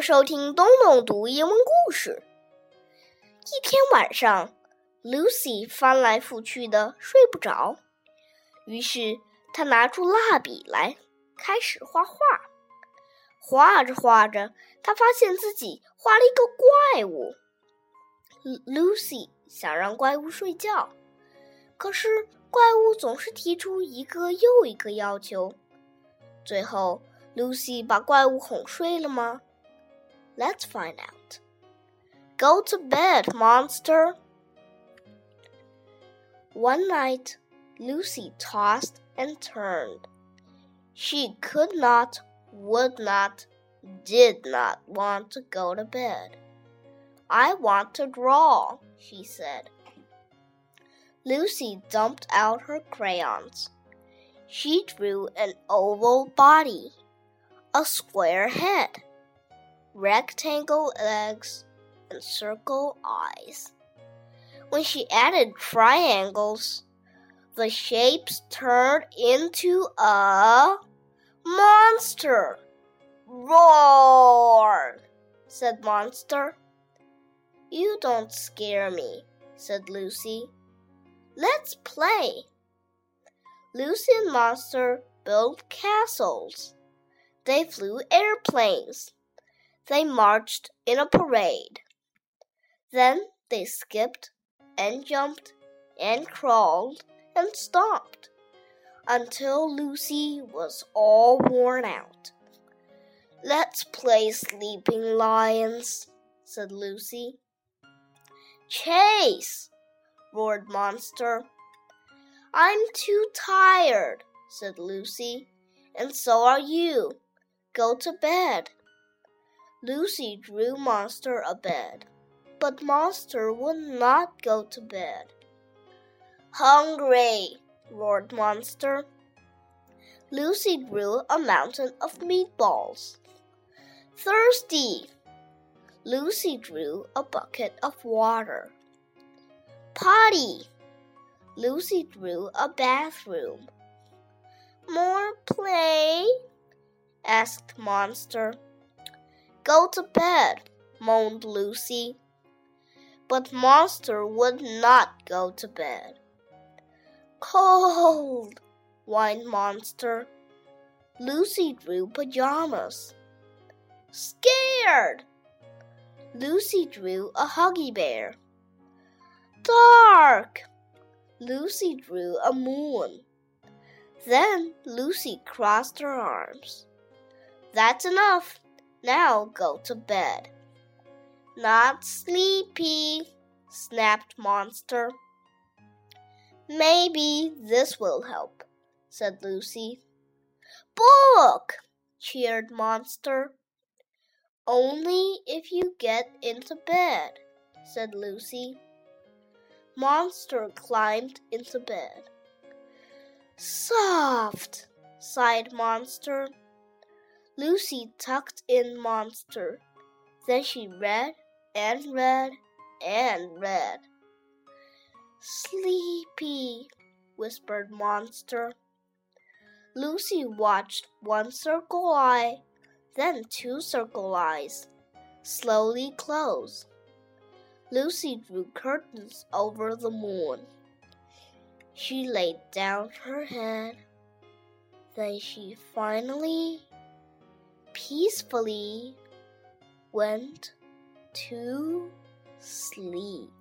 收听东东读英文故事。一天晚上，Lucy 翻来覆去的睡不着，于是她拿出蜡笔来，开始画画。画着画着，她发现自己画了一个怪物。Lucy 想让怪物睡觉，可是怪物总是提出一个又一个要求。最后，Lucy 把怪物哄睡了吗？Let's find out. Go to bed, monster. One night, Lucy tossed and turned. She could not, would not, did not want to go to bed. I want to draw, she said. Lucy dumped out her crayons. She drew an oval body, a square head rectangle legs, and circle eyes. When she added triangles, the shapes turned into a monster. Roar! said Monster. You don't scare me, said Lucy. Let's play. Lucy and Monster built castles. They flew airplanes they marched in a parade. Then they skipped and jumped and crawled and stomped until Lucy was all worn out. Let's play sleeping lions, said Lucy. Chase, roared Monster. I'm too tired, said Lucy, and so are you. Go to bed. Lucy drew Monster a bed, but Monster would not go to bed. Hungry, roared Monster. Lucy drew a mountain of meatballs. Thirsty, Lucy drew a bucket of water. Potty, Lucy drew a bathroom. More play? asked Monster. Go to bed, moaned Lucy. But Monster would not go to bed. Cold, whined Monster. Lucy drew pajamas. Scared, Lucy drew a huggy bear. Dark, Lucy drew a moon. Then Lucy crossed her arms. That's enough, now go to bed. Not sleepy, snapped Monster. Maybe this will help, said Lucy. Book, cheered Monster. Only if you get into bed, said Lucy. Monster climbed into bed. Soft, sighed Monster. Lucy tucked in Monster. Then she read and read and read. Sleepy, whispered Monster. Lucy watched one circle eye, then two circle eyes, slowly close. Lucy drew curtains over the moon. She laid down her head. Then she finally peacefully went to sleep.